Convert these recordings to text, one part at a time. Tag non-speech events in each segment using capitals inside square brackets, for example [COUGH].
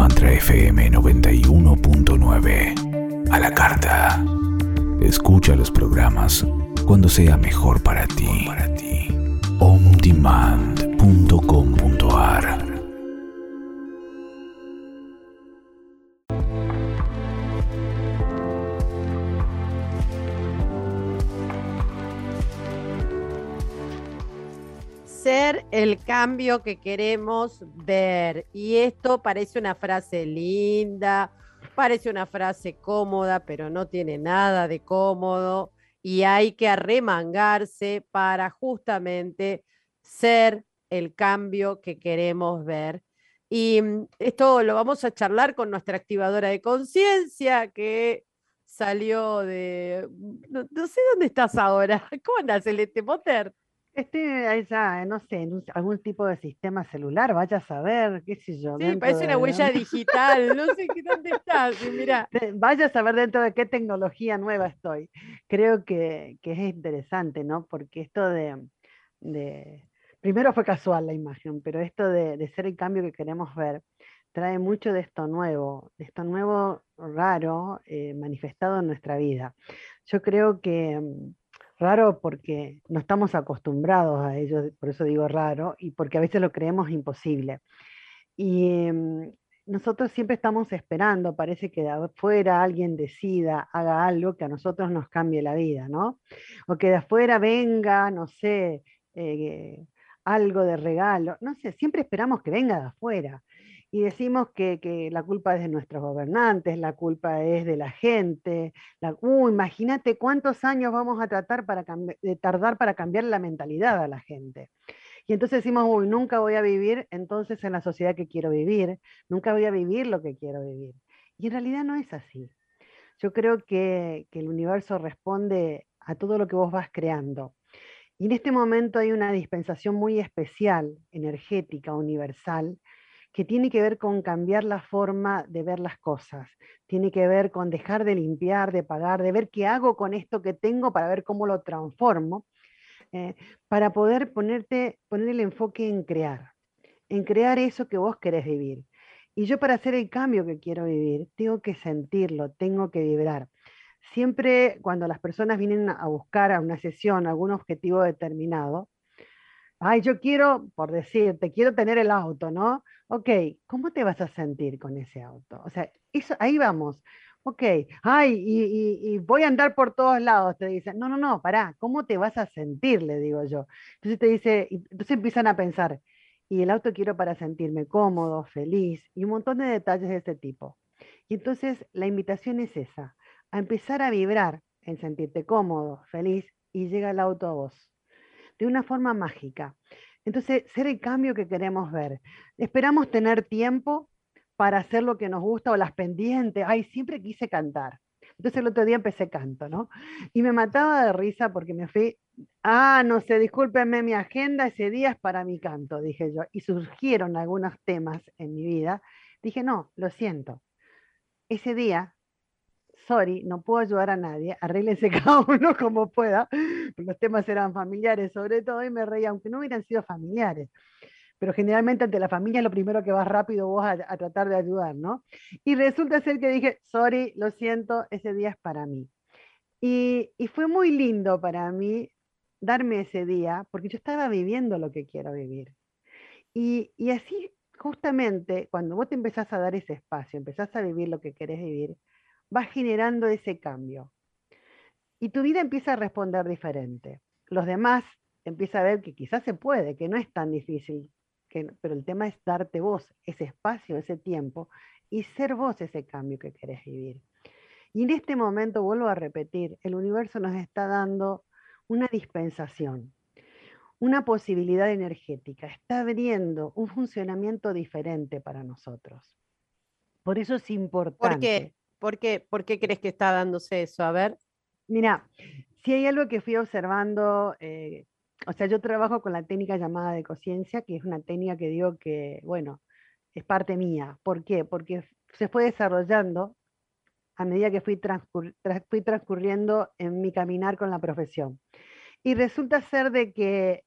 Mantra FM 91.9. A la carta. Escucha los programas cuando sea mejor para ti. ondemand.com.ar el cambio que queremos ver. Y esto parece una frase linda, parece una frase cómoda, pero no tiene nada de cómodo y hay que arremangarse para justamente ser el cambio que queremos ver. Y mm, esto lo vamos a charlar con nuestra activadora de conciencia que salió de... No, no, sé dónde estás ahora. [LAUGHS] ¿Cómo andas, Celeste Potter? Este, allá, no sé, en algún tipo de sistema celular, vaya a saber, qué sé yo. Sí, parece una huella digital, no sé qué, dónde estás, mira. [LAUGHS] Vaya a saber dentro de qué tecnología nueva estoy. Creo que, es interesante, ¿no? Porque esto de, primero fue casual la imagen, pero esto de, ser el cambio que queremos ver trae mucho de esto nuevo, de esto nuevo raro eh, manifestado en nuestra vida. Yo creo que Raro porque no estamos acostumbrados a ello, por eso digo raro, y porque a veces lo creemos imposible. Y mm, nosotros siempre estamos esperando, parece que de afuera alguien decida, haga algo que a nosotros nos cambie la vida, ¿no? O que de afuera venga, no sé, eh, algo de regalo, no sé, siempre esperamos que venga de afuera y decimos que, la culpa es de nuestros gobernantes, la culpa es de la gente. Uh, imagínate cuántos años vamos a tratar para de tardar para cambiar la mentalidad a la gente. Y entonces decimos, nunca voy a vivir entonces en la sociedad que quiero vivir, nunca voy a vivir lo que quiero vivir. Y en realidad no es así. Yo creo que, que el universo responde a todo lo que vos vas creando. Y en este momento hay una dispensación muy especial, energética, universal, que tiene que ver con cambiar la forma de ver las cosas, tiene que ver con dejar de limpiar, de pagar, de ver qué hago con esto que tengo para ver cómo lo transformo, eh, para poder ponerte, poner el enfoque en crear, en crear eso que vos querés vivir. Y yo para hacer el cambio que quiero vivir, tengo que sentirlo, tengo que vibrar. Siempre cuando las personas vienen a buscar a una sesión algún objetivo determinado, ay, yo quiero, por decirte, quiero tener el auto, ¿no? Ok, ¿cómo te vas a sentir con ese auto? O sea, eso, ahí vamos. Ok, ay, y, voy a andar por todos lados, te dicen. No, no, no, pará, ¿cómo te vas a sentir? Le digo yo. Entonces te dice, entonces empiezan a pensar, y el auto quiero para sentirme cómodo, feliz, y un montón de detalles de ese tipo. Y entonces la invitación es esa, a empezar a vibrar en sentirte cómodo, feliz, y llega el auto a vos, de una forma mágica. Entonces, ser el cambio que queremos ver. Esperamos tener tiempo para hacer lo que nos gusta o las pendientes. Ay, siempre quise cantar. Entonces el otro día empecé canto, ¿no? Y me mataba de risa porque me fui, ah, no sé, discúlpenme, mi agenda ese día es para mi canto, dije yo. Y surgieron algunos temas en mi vida. Dije, no, lo siento. Ese día sorry, no puedo ayudar a nadie, arréglense [LAUGHS] cada uno como pueda, los temas eran familiares sobre todo y me reía, aunque no hubieran sido familiares. Pero generalmente ante la familia es lo primero que vas rápido vos a, tratar de ayudar, ¿no? Y resulta ser que dije, sorry, lo siento, ese día es para mí. Y, y fue muy lindo para mí darme ese día, porque yo estaba viviendo lo que quiero vivir. Y, y, así, justamente, cuando vos te empezás a dar ese espacio, empezás a vivir lo que querés vivir, va generando ese cambio. Y tu vida empieza a responder diferente. Los demás empiezan a ver que quizás se puede, que no es tan difícil, pero el tema es darte vos ese espacio, ese tiempo y ser vos ese cambio que querés vivir. Y en este momento, vuelvo a repetir, el universo nos está dando una dispensación, una posibilidad energética, está abriendo un funcionamiento diferente para nosotros. Por eso es importante. ¿Por qué, ¿Por qué crees que está dándose eso? A ver. Mira, si hay algo que fui observando, eh, o sea, yo trabajo con la técnica llamada de conciencia, que es una técnica que digo que, bueno, es parte mía. ¿Por qué? Porque se fue desarrollando a medida que fui, fui transcurriendo en mi caminar con la profesión. Y resulta ser de que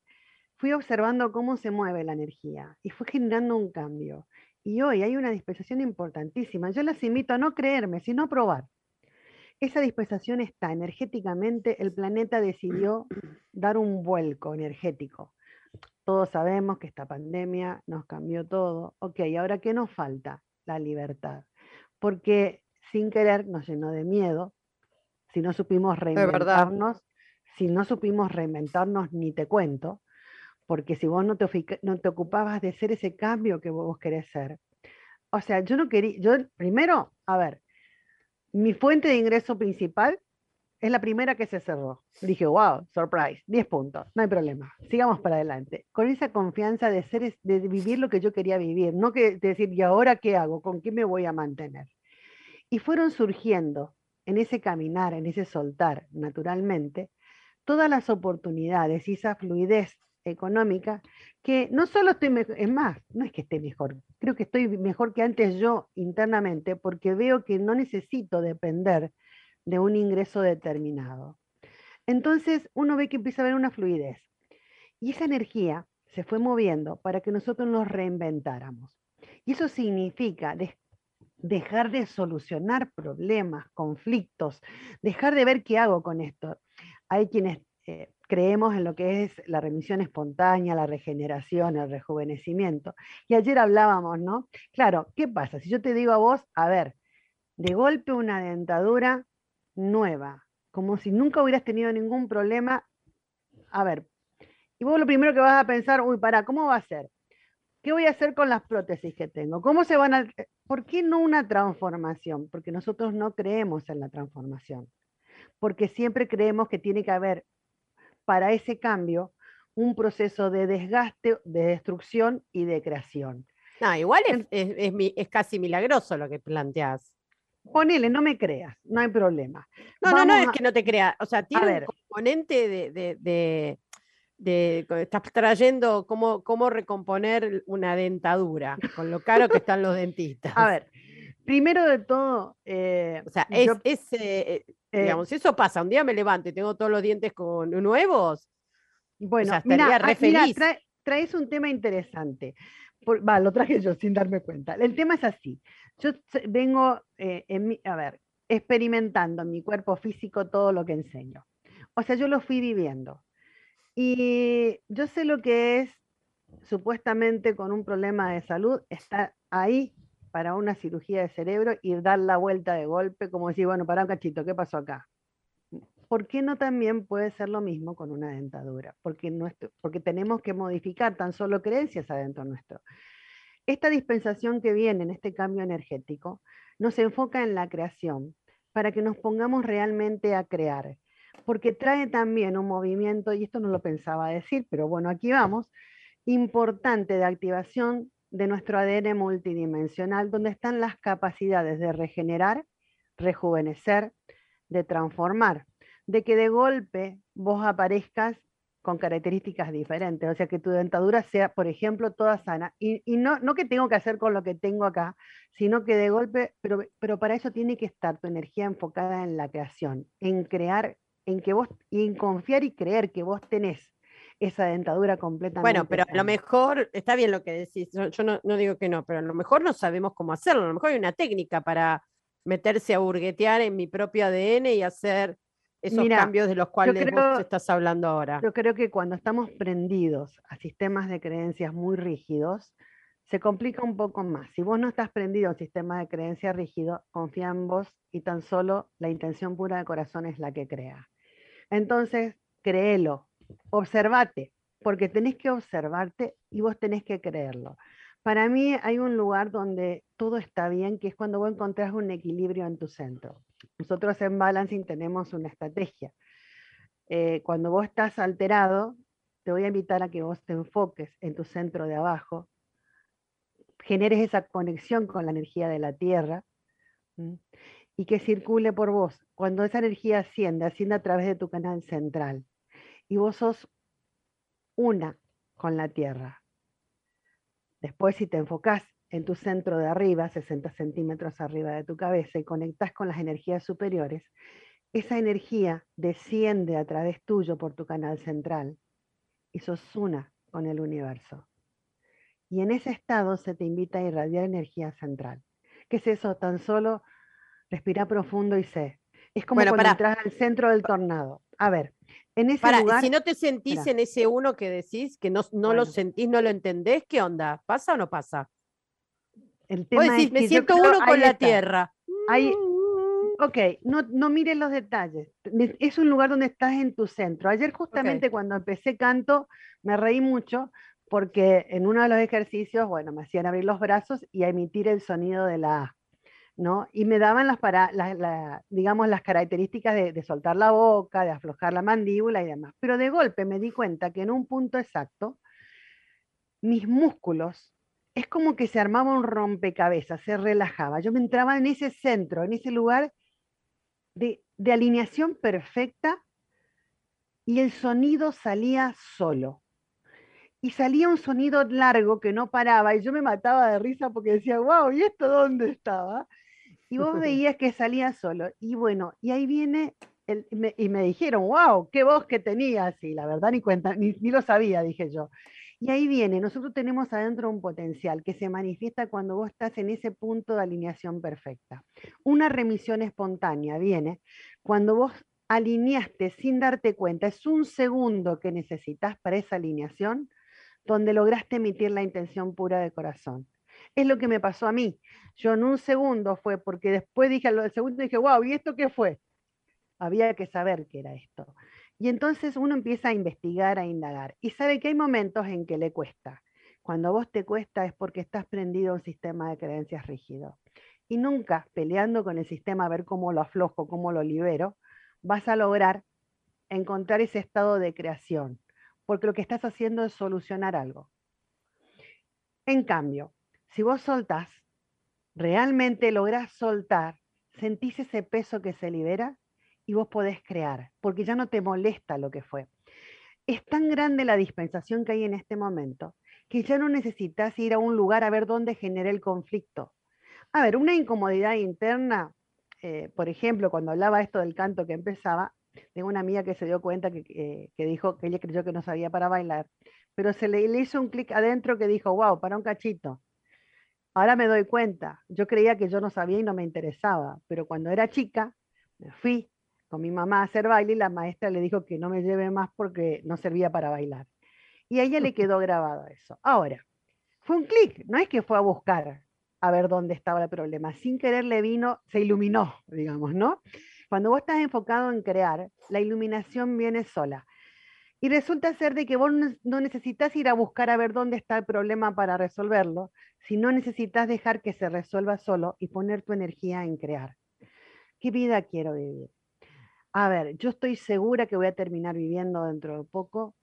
fui observando cómo se mueve la energía y fue generando un cambio. Y hoy hay una dispensación importantísima. Yo las invito a no creerme, sino a probar. Esa dispensación está energéticamente, el planeta decidió dar un vuelco energético. Todos sabemos que esta pandemia nos cambió todo. Ok, ahora ¿qué nos falta? La libertad. Porque sin querer nos llenó de miedo, si no supimos reinventarnos, si no supimos reinventarnos, ni te cuento, porque si vos no te, ocupabas de ser ese cambio que vos querés ser. O sea, yo no quería, yo primero, a ver, mi fuente de ingreso principal es la primera que se cerró. Dije, wow, surprise, 10 puntos, no hay problema, sigamos para adelante. Con esa confianza de, ser, de vivir lo que yo quería vivir, no que decir, ¿y ahora qué hago? ¿Con qué me voy a mantener? Y fueron surgiendo en ese caminar, en ese soltar, naturalmente, todas las oportunidades y esa fluidez económica que no solo estoy mejor, es más, no es que esté mejor, creo que estoy mejor que antes yo internamente porque veo que no necesito depender de un ingreso determinado. Entonces uno ve que empieza a haber una fluidez y esa energía se fue moviendo para que nosotros nos reinventáramos. Y eso significa dejar de solucionar problemas, conflictos, dejar de ver qué hago con esto. Hay quienes eh, creemos en lo que es la remisión espontánea, la regeneración, el rejuvenecimiento. Y ayer hablábamos, ¿no? Claro, ¿qué pasa? Si yo te digo a vos, a ver, de golpe una dentadura nueva, como si nunca hubieras tenido ningún problema, a ver, y vos lo primero que vas a pensar, uy, para, ¿cómo va a ser? ¿Qué voy a hacer con las prótesis que tengo? ¿Cómo se van a... ¿Por qué no una transformación? Porque nosotros no creemos en la transformación. Porque siempre creemos que tiene que haber para ese cambio un proceso de desgaste, de destrucción y de creación. No, igual es, casi milagroso lo que planteas. Ponele, no me creas, no hay problema. No, no, no es que no te creas. O sea, tiene un componente de de, estás trayendo cómo, cómo recomponer una dentadura, con lo caro que están los [LAUGHS] dentistas. A ver, primero de todo... Eh, o sea, es, eh, eh, digamos, si eso pasa, un día me levanto y tengo todos los dientes con nuevos, bueno, estaría re feliz. traes un tema interesante. va, lo traje yo sin darme cuenta. El tema es así. Yo vengo, en a ver, experimentando en mi cuerpo físico todo lo que enseño. O sea, yo lo fui viviendo. Y yo sé lo que es supuestamente con un problema de salud, estar ahí para una cirugía de cerebro y dar la vuelta de golpe, como decir, bueno, para un cachito, ¿qué pasó acá? ¿Por qué no también puede ser lo mismo con una dentadura? Porque, nuestro, porque tenemos que modificar tan solo creencias adentro nuestro. Esta dispensación que viene en este cambio energético nos enfoca en la creación para que nos pongamos realmente a crear, porque trae también un movimiento, y esto no lo pensaba decir, pero bueno, aquí vamos, importante de activación de nuestro ADN multidimensional, donde están las capacidades de regenerar, rejuvenecer, de transformar, de que de golpe vos aparezcas con características diferentes, o sea, que tu dentadura sea, por ejemplo, toda sana, y, no, no que tengo que hacer con lo que tengo acá, sino que de golpe, pero, pero para eso tiene que estar tu energía enfocada en la creación, en crear en que vos, y en confiar y creer que vos tenés esa dentadura completamente. Bueno, pero a lo mejor, está bien lo que decís, yo, no, digo que no, pero a lo mejor no sabemos cómo hacerlo, a lo mejor hay una técnica para meterse a burguetear en mi propio ADN y hacer esos cambios de los cuales vos estás hablando ahora. Yo creo que cuando estamos prendidos a sistemas de creencias muy rígidos, se complica un poco más. Si vos no estás prendido a un sistema de creencias rígido, confía en vos y tan solo la intención pura de corazón es la que crea. Entonces, créelo, observate, porque tenés que observarte y vos tenés que creerlo. Para mí hay un lugar donde todo está bien, que es cuando vos encontrás un equilibrio en tu centro. Nosotros en Balancing tenemos una estrategia. Eh, cuando vos estás alterado, te voy a invitar a que vos te enfoques en tu centro de abajo, generes esa conexión con la energía de la tierra y que circule por vos. Cuando esa energía asciende, asciende a través de tu canal central. Y vos sos una con la Tierra. Después, si te enfocás en tu centro de arriba, 60 centímetros arriba de tu cabeza, y conectás con las energías superiores, esa energía desciende a través tuyo por tu canal central y sos una con el universo. Y en ese estado se te invita a irradiar energía central. ¿Qué es eso? Tan solo respira profundo y sé. Es como cuando entras al centro del tornado. A ver, en ese lugar... Si no te sentís en ese uno que decís, que no, no lo sentís, no lo entendés, ¿qué onda? ¿Pasa o no pasa? El tema es me siento uno con la tierra. Hay, mm. ok, no, no mires los detalles. Es un lugar donde estás en tu centro. Ayer justamente cuando empecé canto, me reí mucho porque en uno de los ejercicios, bueno, me hacían abrir los brazos y emitir el sonido de la A, ¿no? Y me daban las, para, digamos, las características de, de, soltar la boca, de aflojar la mandíbula y demás. Pero de golpe me di cuenta que en un punto exacto, mis músculos, es como que se armaba un rompecabezas, se relajaba. Yo me entraba en ese centro, en ese lugar de, de alineación perfecta y el sonido salía solo y salía un sonido largo que no paraba y yo me mataba de risa porque decía, wow, ¿y esto dónde estaba? Y vos [LAUGHS] veías que salía solo. Y bueno, y ahí viene, el, y me dijeron, wow, qué voz que tenías. Y la verdad ni cuenta, ni, ni lo sabía, dije yo. Y ahí viene, nosotros tenemos adentro un potencial que se manifiesta cuando vos estás en ese punto de alineación perfecta. Una remisión espontánea viene cuando vos alineaste sin darte cuenta, es un segundo que necesitas para esa alineación, donde lograste emitir la intención pura de corazón. Es lo que me pasó a mí. Yo en un segundo fue porque después dije, al segundo dije, wow, ¿y esto qué fue? Había que saber qué era esto. Y entonces uno empieza a investigar, a indagar. Y sabe que hay momentos en que le cuesta. Cuando a vos te cuesta es porque estás prendido a un sistema de creencias rígido. Y nunca peleando con el sistema a ver cómo lo aflojo, cómo lo libero, vas a lograr encontrar ese estado de creación, porque lo que estás haciendo es solucionar algo. En cambio, si vos soltás, realmente lográs soltar, sentís ese peso que se libera y vos podés crear, porque ya no te molesta lo que fue. Es tan grande la dispensación que hay en este momento que ya no necesitas ir a un lugar a ver dónde genera el conflicto. A ver, una incomodidad interna, eh, por ejemplo, cuando hablaba esto del canto que empezaba, tengo una amiga que se dio cuenta que, que, dijo que ella creyó que no sabía para bailar, pero se le, hizo un clic adentro que dijo, wow, para un cachito. Ahora me doy cuenta, yo creía que yo no sabía y no me interesaba, pero cuando era chica, me fui con mi mamá a hacer baile y la maestra le dijo que no me lleve más porque no servía para bailar. Y a ella le quedó grabado eso. Ahora, fue un clic, no es que fue a buscar a ver dónde estaba el problema, sin querer le vino, se iluminó, digamos, ¿no? Cuando vos estás enfocado en crear, la iluminación viene sola. Y resulta ser de que vos no necesitas ir a buscar a ver dónde está el problema para resolverlo, sino necesitas dejar que se resuelva solo y poner tu energía en crear. ¿Qué vida quiero vivir? A ver, yo estoy segura que voy a terminar viviendo dentro de poco,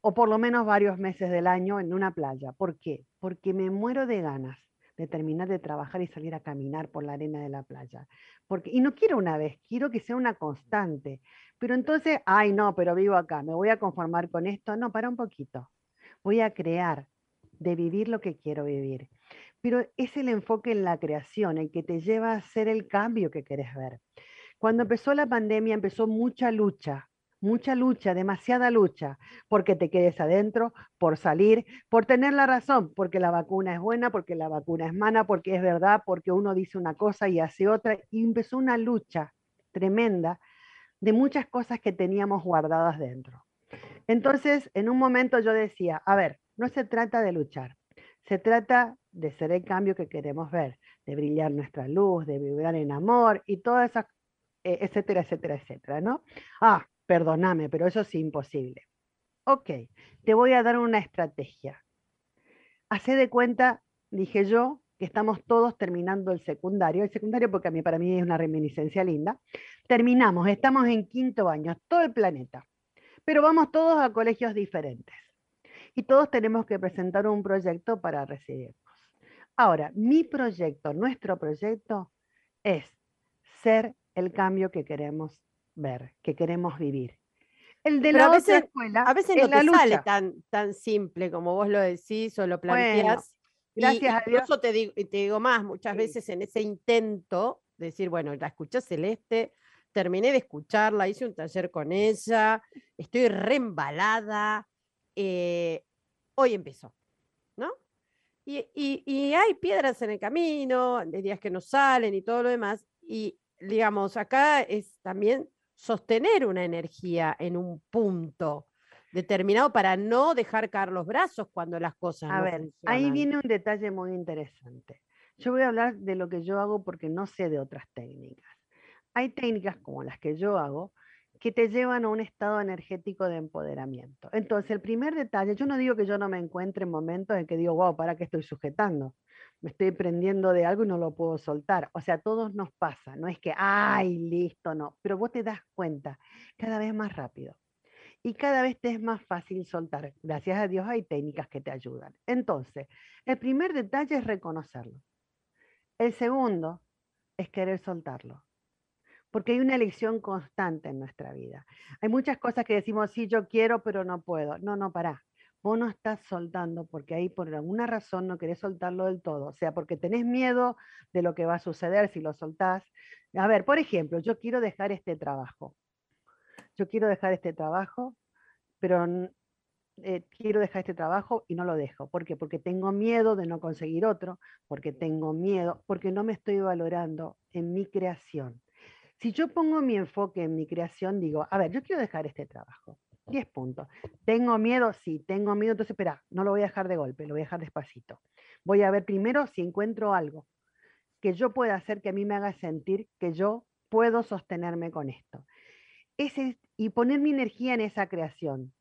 o por lo menos varios meses del año en una playa. ¿Por qué? Porque me muero de ganas de terminar de trabajar y salir a caminar por la arena de la playa. Porque, y no quiero una vez, quiero que sea una constante. Pero entonces, ay no, pero vivo acá, me voy a conformar con esto. No, para un poquito. Voy a crear, de vivir lo que quiero vivir. Pero es el enfoque en la creación el que te lleva a hacer el cambio que querés ver. Cuando empezó la pandemia empezó mucha lucha, mucha lucha, demasiada lucha, porque te quedes adentro, por salir, por tener la razón, porque la vacuna es buena, porque la vacuna es mala, porque es verdad, porque uno dice una cosa y hace otra, y empezó una lucha tremenda de muchas cosas que teníamos guardadas dentro. Entonces, en un momento yo decía, a ver, no se trata de luchar, se trata de ser el cambio que queremos ver, de brillar nuestra luz, de vibrar en amor y todas esas, eh, etcétera, etcétera, etcétera, ¿no? Ah, perdóname, pero eso es imposible. Ok, te voy a dar una estrategia. Hacé de cuenta, dije yo, que estamos todos terminando el secundario. El secundario, porque a mí, para mí es una reminiscencia linda. Terminamos, estamos en quinto año, todo el planeta. Pero vamos todos a colegios diferentes. Y todos tenemos que presentar un proyecto para recibirnos. Ahora, mi proyecto, nuestro proyecto, es ser el cambio que queremos ver, que queremos vivir. El de la a veces, escuela a veces no te sale tan, tan simple como vos lo decís o lo planteas. gracias a Dios. te digo, te digo más, muchas veces en ese intento de decir, bueno, la escuché Celeste, terminé de escucharla, hice un taller con ella, estoy reembalada, eh, hoy empezó, ¿no? Y, hay piedras en el camino, de días que no salen y todo lo demás. Y digamos, acá es también sostener una energía en un punto determinado para no dejar caer los brazos cuando las cosas a ver, Ahí viene un detalle muy interesante. Yo voy a hablar de lo que yo hago porque no sé de otras técnicas. Hay técnicas como las que yo hago que te llevan a un estado energético de empoderamiento. Entonces, el primer detalle, yo no digo que yo no me encuentre en momentos en que digo, wow, ¿para qué estoy sujetando? Me estoy prendiendo de algo y no lo puedo soltar. O sea, a todos nos pasa, no es que, ay, listo, no, pero vos te das cuenta cada vez más rápido y cada vez te es más fácil soltar. Gracias a Dios hay técnicas que te ayudan. Entonces, el primer detalle es reconocerlo. El segundo es querer soltarlo porque hay una elección constante en nuestra vida. Hay muchas cosas que decimos, sí, yo quiero, pero no puedo. No, no, pará. Vos no estás soltando porque ahí por alguna razón no querés soltarlo del todo. O sea, porque tenés miedo de lo que va a suceder si lo soltás. A ver, por ejemplo, yo quiero dejar este trabajo. Yo quiero dejar este trabajo, pero eh, quiero dejar este trabajo y no lo dejo. ¿Por qué? Porque tengo miedo de no conseguir otro, porque tengo miedo, porque no me estoy valorando en mi creación. Si yo pongo mi enfoque en mi creación, digo, a ver, yo quiero dejar este trabajo. 10 puntos. ¿Tengo miedo? Sí, tengo miedo. Entonces, espera, no lo voy a dejar de golpe, lo voy a dejar despacito. Voy a ver primero si encuentro algo que yo pueda hacer que a mí me haga sentir que yo puedo sostenerme con esto. Ese, y poner mi energía en esa creación.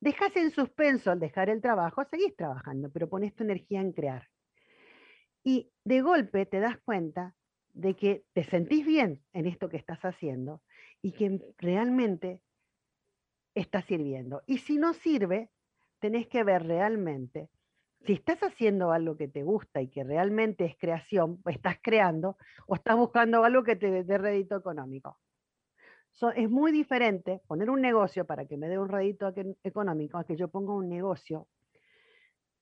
Dejas en suspenso al dejar el trabajo, seguís trabajando, pero pones tu energía en crear. Y de golpe te das cuenta de que te sentís bien en esto que estás haciendo y que realmente está sirviendo. Y si no sirve, tenés que ver realmente si estás haciendo algo que te gusta y que realmente es creación, estás creando, o estás buscando algo que te dé rédito económico. es muy diferente poner un negocio para que me dé un rédito económico a que yo ponga un negocio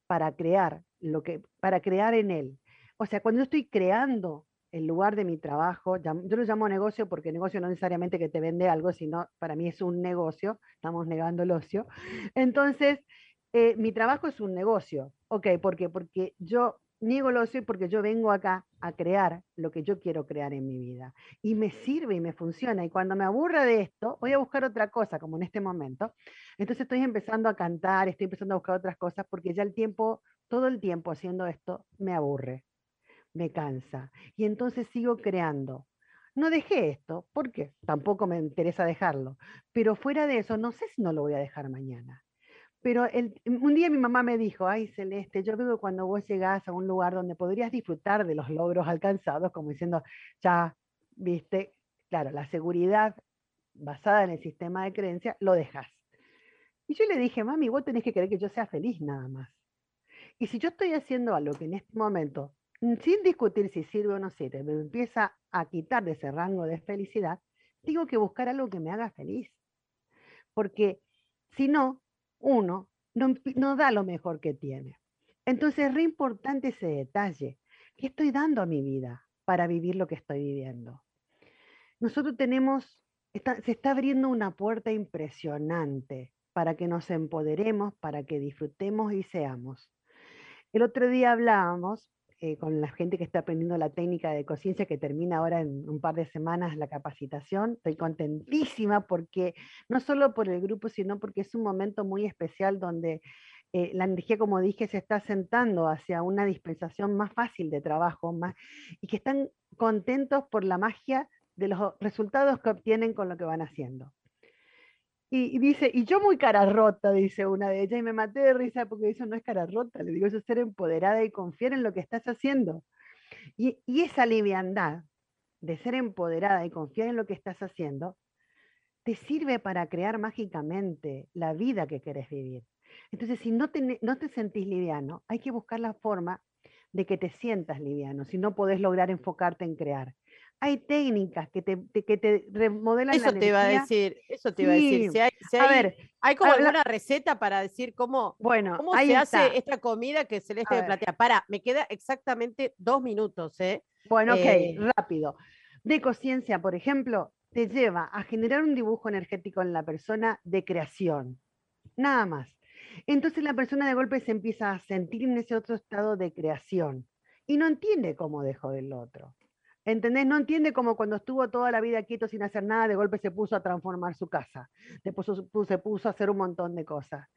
para crear lo que para crear en él. O sea, cuando yo estoy creando el lugar de mi trabajo, yo lo llamo negocio porque negocio no necesariamente que te vende algo, sino para mí es un negocio, estamos negando el ocio. Entonces, eh, mi trabajo es un negocio. Ok, ¿por qué? Porque yo niego el ocio porque yo vengo acá a crear lo que yo quiero crear en mi vida. Y me sirve y me funciona. Y cuando me aburra de esto, voy a buscar otra cosa, como en este momento. Entonces estoy empezando a cantar, estoy empezando a buscar otras cosas porque ya el tiempo, todo el tiempo haciendo esto, me aburre me cansa. Y entonces sigo creando. No dejé esto, porque tampoco me interesa dejarlo. Pero fuera de eso, no sé si no lo voy a dejar mañana. Pero un día mi mamá me dijo, ay Celeste, yo veo que cuando vos llegás a un lugar donde podrías disfrutar de los logros alcanzados, como diciendo, ya, viste, claro, la seguridad basada en el sistema de creencia, lo dejas. Y yo le dije, mami, vos tenés que querer que yo sea feliz nada más. Y si yo estoy haciendo algo que en este momento sin discutir si sirve o no sirve, me empieza a quitar de ese rango de felicidad, tengo que buscar algo que me haga feliz. Porque si no, uno no, da lo mejor que tiene. Entonces es re importante ese detalle. ¿Qué estoy dando a mi vida para vivir lo que estoy viviendo? Nosotros tenemos, se está abriendo una puerta impresionante para que nos empoderemos, para que disfrutemos y seamos. El otro día hablábamos eh, con la gente que está aprendiendo la técnica de conciencia que termina ahora en un par de semanas la capacitación. Estoy contentísima porque no solo por el grupo, sino porque es un momento muy especial donde eh, la energía, como dije, se está sentando hacia una dispensación más fácil de trabajo más, y que están contentos por la magia de los resultados que obtienen con lo que van haciendo. Y, dice, y yo muy cara rota, dice una de ellas, y me maté de risa porque eso no es cara rota, le digo, eso es ser empoderada y confiar en lo que estás haciendo. Y, esa liviandad de ser empoderada y confiar en lo que estás haciendo, te sirve para crear mágicamente la vida que querés vivir. Entonces, si no te, no te sentís liviano, hay que buscar la forma de que te sientas liviano, si no podés lograr enfocarte en crear hay técnicas que te, que te remodelan eso te iba a decir, eso te iba a decir. Si hay, a ver, ¿hay como alguna receta para decir cómo, bueno, cómo se hace esta comida que Celeste de platea? Para, me queda exactamente dos minutos, ¿eh? Bueno, ok, eh, rápido. De conciencia, por ejemplo, te lleva a generar un dibujo energético en la persona de creación. Nada más. Entonces la persona de golpe se empieza a sentir en ese otro estado de creación y no entiende cómo dejó del otro. ¿Entendés? No entiende cómo cuando estuvo toda la vida quieto sin hacer nada, de golpe se puso a transformar su casa, después se puso a hacer un montón de cosas.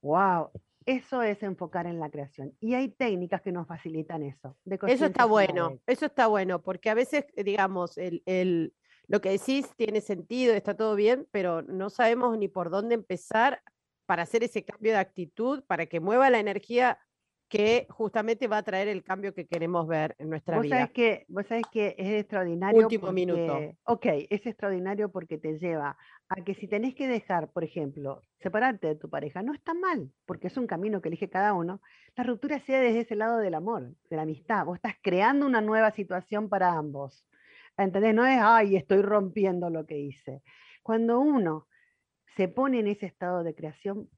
¡Wow! Eso es enfocar en la creación. Y hay técnicas que nos facilitan eso. eso está bueno, eso está bueno, porque a veces, digamos, el, lo que decís tiene sentido, está todo bien, pero no sabemos ni por dónde empezar para hacer ese cambio de actitud, para que mueva la energía que justamente va a traer el cambio que queremos ver en nuestra ¿Vos vida. Sabés que, vos sabés que es extraordinario. Último minuto. Ok, es extraordinario porque te lleva a que si tenés que dejar, por ejemplo, separarte de tu pareja, no está mal, porque es un camino que elige cada uno, la ruptura sea desde ese lado del amor, de la amistad. Vos estás creando una nueva situación para ambos. ¿Entendés? No es, ay, estoy rompiendo lo que hice. Cuando uno se pone en ese estado de creación,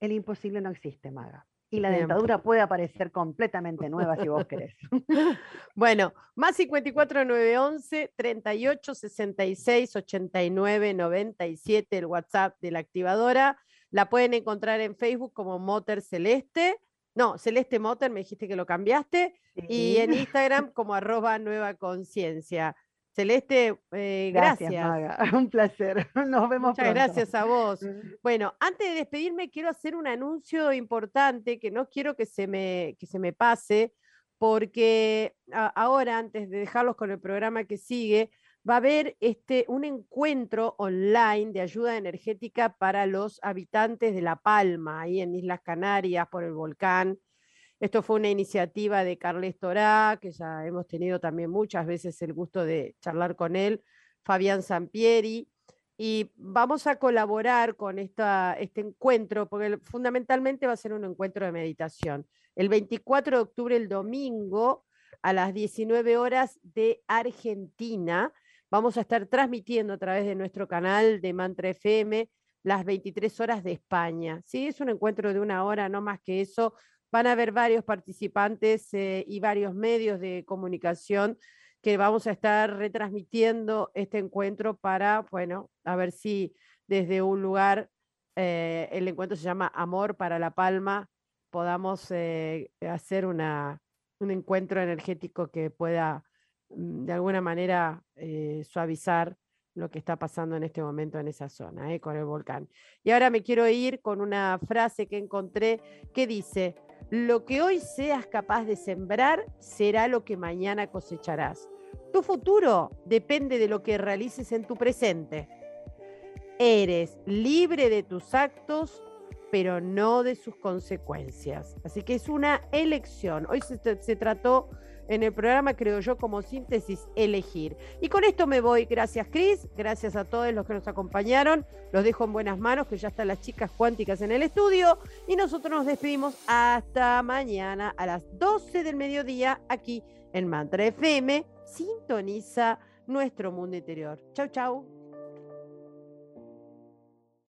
el imposible no existe, Maga y la dentadura puede aparecer completamente nueva si vos querés. [LAUGHS] bueno, más 54 911 38 66 89 97, el WhatsApp de la activadora. La pueden encontrar en Facebook como Motor Celeste. No, Celeste Motor, me dijiste que lo cambiaste. Y en [LAUGHS] Instagram como arroba nueva conciencia. Celeste, eh, gracias. [LAUGHS] Un placer. [LAUGHS] Nos vemos Muchas gracias a vos. Bueno, antes de despedirme, quiero hacer un anuncio importante que no quiero que se me, que se me pase, porque ahora, antes de dejarlos con el programa que sigue, va a haber este, un encuentro online de ayuda energética para los habitantes de La Palma, ahí en Islas Canarias, por el volcán. Esto fue una iniciativa de Carles Torá, que ya hemos tenido también muchas veces el gusto de charlar con él, Fabián Sampieri, y vamos a colaborar con esta, este encuentro, porque fundamentalmente va a ser un encuentro de meditación. El 24 de octubre, el domingo, a las 19 horas de Argentina, vamos a estar transmitiendo a través de nuestro canal de Mantra FM las 23 horas de España. ¿sí? Es un encuentro de una hora, no más que eso, Van a haber varios participantes eh, y varios medios de comunicación que vamos a estar retransmitiendo este encuentro para, bueno, a ver si desde un lugar, eh, el encuentro se llama Amor para La Palma, podamos eh, hacer una, un encuentro energético que pueda mm, de alguna manera suavizar lo que está pasando en este momento en esa zona, con el volcán. Y ahora me quiero ir con una frase que encontré que dice, lo que hoy seas capaz de sembrar será lo que mañana cosecharás. Tu futuro depende de lo que realices en tu presente. Eres libre de tus actos, pero no de sus consecuencias. Así que es una elección. Hoy se, trató en el programa, creo yo, como síntesis, elegir. Y con esto me voy. Gracias, Cris. Gracias a todos los que nos acompañaron. Los dejo en buenas manos, que ya están las chicas cuánticas en el estudio. Y nosotros nos despedimos hasta mañana a las 12 del mediodía aquí en Mantra FM. Sintoniza nuestro mundo interior. Chau, chau.